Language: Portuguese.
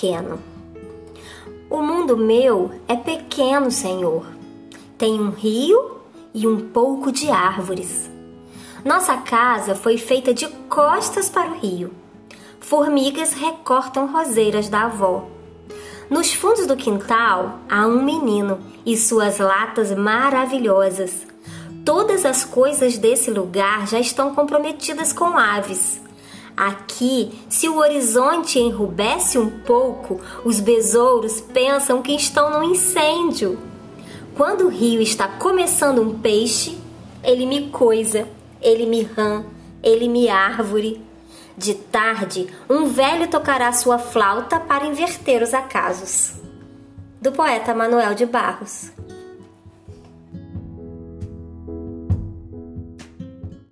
pequeno. O mundo meu é pequeno, Senhor. Tem um rio e um pouco de árvores. Nossa casa foi feita de costas para o rio. Formigas recortam roseiras da avó. Nos fundos do quintal há um menino e suas latas maravilhosas. Todas as coisas desse lugar já estão comprometidas com aves. Aqui, se o horizonte enrubesce um pouco, os besouros pensam que estão no incêndio. Quando o rio está começando um peixe, ele me coisa, ele me rã, ele me árvore. De tarde, um velho tocará sua flauta para inverter os acasos. Do poeta Manuel de Barros.